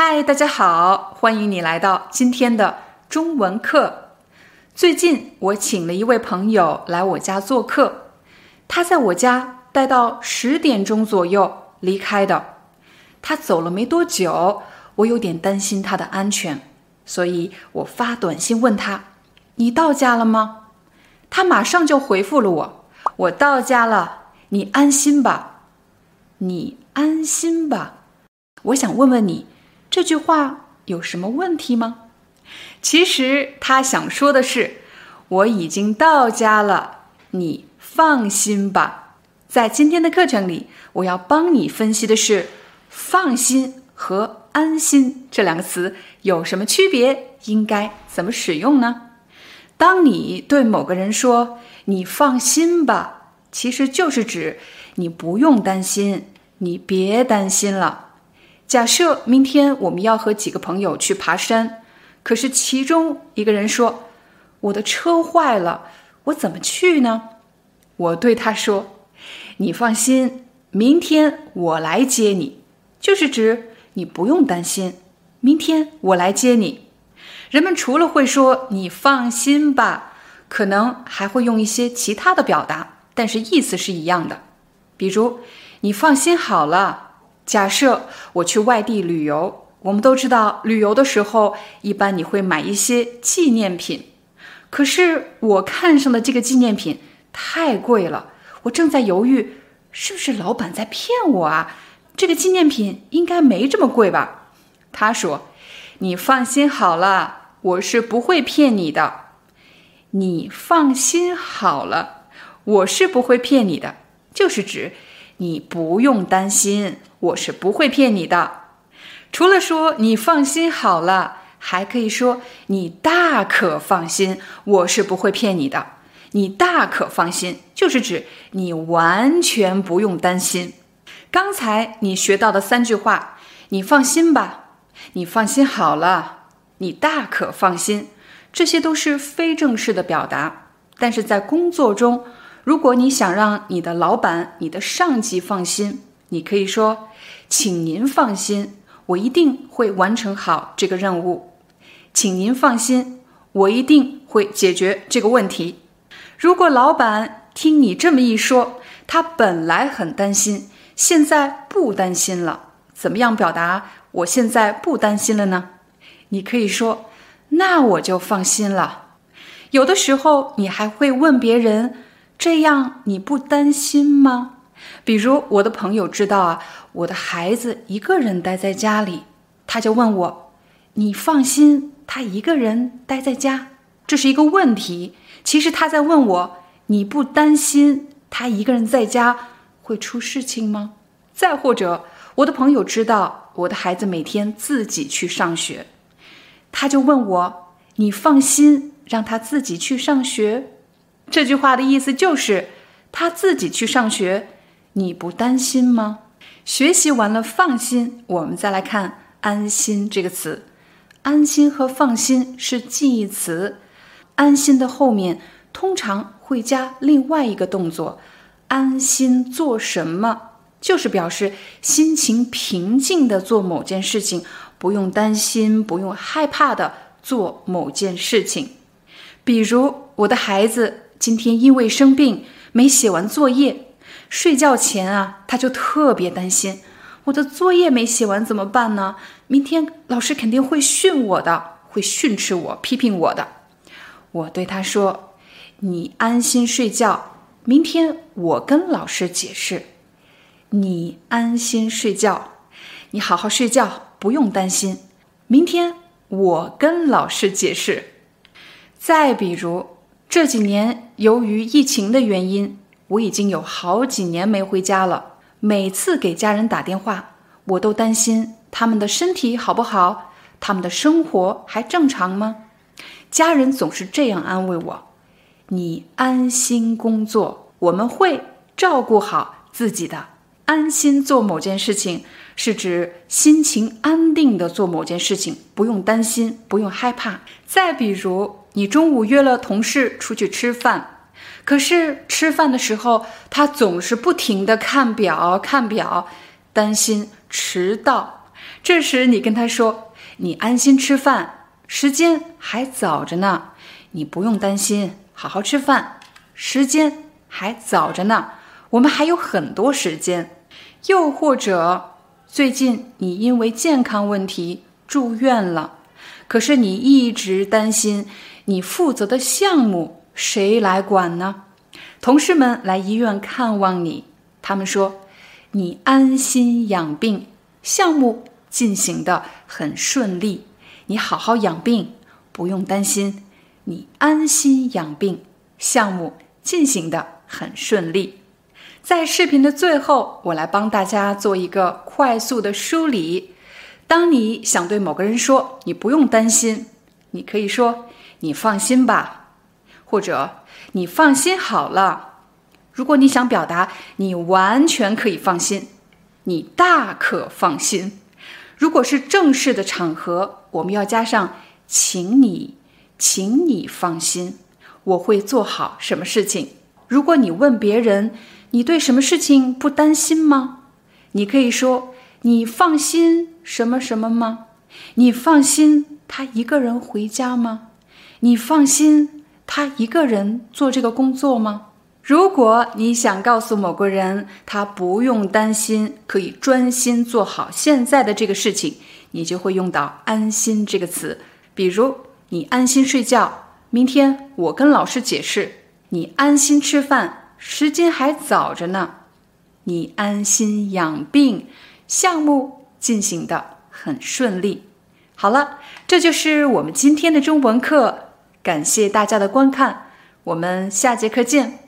嗨，大家好，欢迎你来到今天的中文课。最近我请了一位朋友来我家做客，他在我家待到十点钟左右离开的。他走了没多久，我有点担心他的安全，所以我发短信问他：“你到家了吗？”他马上就回复了我：“我到家了，你安心吧，你安心吧。”我想问问你。这句话有什么问题吗？其实他想说的是，我已经到家了，你放心吧。在今天的课程里，我要帮你分析的是“放心”和“安心”这两个词有什么区别，应该怎么使用呢？当你对某个人说“你放心吧”，其实就是指你不用担心，你别担心了。假设明天我们要和几个朋友去爬山，可是其中一个人说：“我的车坏了，我怎么去呢？”我对他说：“你放心，明天我来接你。”就是指你不用担心，明天我来接你。人们除了会说“你放心吧”，可能还会用一些其他的表达，但是意思是一样的。比如：“你放心好了。”假设我去外地旅游，我们都知道，旅游的时候一般你会买一些纪念品。可是我看上的这个纪念品太贵了，我正在犹豫，是不是老板在骗我啊？这个纪念品应该没这么贵吧？他说：“你放心好了，我是不会骗你的。你放心好了，我是不会骗你的，就是指你不用担心。”我是不会骗你的，除了说你放心好了，还可以说你大可放心，我是不会骗你的。你大可放心，就是指你完全不用担心。刚才你学到的三句话，你放心吧，你放心好了，你大可放心，这些都是非正式的表达。但是在工作中，如果你想让你的老板、你的上级放心，你可以说，请您放心，我一定会完成好这个任务。请您放心，我一定会解决这个问题。如果老板听你这么一说，他本来很担心，现在不担心了，怎么样表达我现在不担心了呢？你可以说，那我就放心了。有的时候，你还会问别人，这样你不担心吗？比如我的朋友知道啊，我的孩子一个人待在家里，他就问我：“你放心，他一个人待在家？”这是一个问题。其实他在问我：“你不担心他一个人在家会出事情吗？”再或者，我的朋友知道我的孩子每天自己去上学，他就问我：“你放心让他自己去上学？”这句话的意思就是他自己去上学。你不担心吗？学习完了，放心。我们再来看“安心”这个词，“安心”和“放心”是近义词，“安心”的后面通常会加另外一个动作，“安心做什么”，就是表示心情平静的做某件事情，不用担心，不用害怕的做某件事情。比如，我的孩子今天因为生病，没写完作业。睡觉前啊，他就特别担心，我的作业没写完怎么办呢？明天老师肯定会训我的，会训斥我、批评我的。我对他说：“你安心睡觉，明天我跟老师解释。你安心睡觉，你好好睡觉，不用担心。明天我跟老师解释。”再比如这几年由于疫情的原因。我已经有好几年没回家了。每次给家人打电话，我都担心他们的身体好不好？他们的生活还正常吗？家人总是这样安慰我：“你安心工作，我们会照顾好自己的。”安心做某件事情，是指心情安定的做某件事情，不用担心，不用害怕。再比如，你中午约了同事出去吃饭，可是吃饭的时候，他总是不停的看表看表，担心迟到。这时你跟他说：“你安心吃饭，时间还早着呢，你不用担心，好好吃饭，时间还早着呢，我们还有很多时间。”又或者，最近你因为健康问题住院了，可是你一直担心你负责的项目谁来管呢？同事们来医院看望你，他们说你安心养病，项目进行的很顺利，你好好养病，不用担心，你安心养病，项目进行的很顺利。在视频的最后，我来帮大家做一个快速的梳理。当你想对某个人说“你不用担心”，你可以说“你放心吧”，或者“你放心好了”。如果你想表达你完全可以放心，你大可放心。如果是正式的场合，我们要加上“请你，请你放心，我会做好什么事情”。如果你问别人，你对什么事情不担心吗？你可以说：“你放心什么什么吗？你放心他一个人回家吗？你放心他一个人做这个工作吗？”如果你想告诉某个人他不用担心，可以专心做好现在的这个事情，你就会用到“安心”这个词。比如，你安心睡觉，明天我跟老师解释；你安心吃饭。时间还早着呢，你安心养病，项目进行的很顺利。好了，这就是我们今天的中文课，感谢大家的观看，我们下节课见。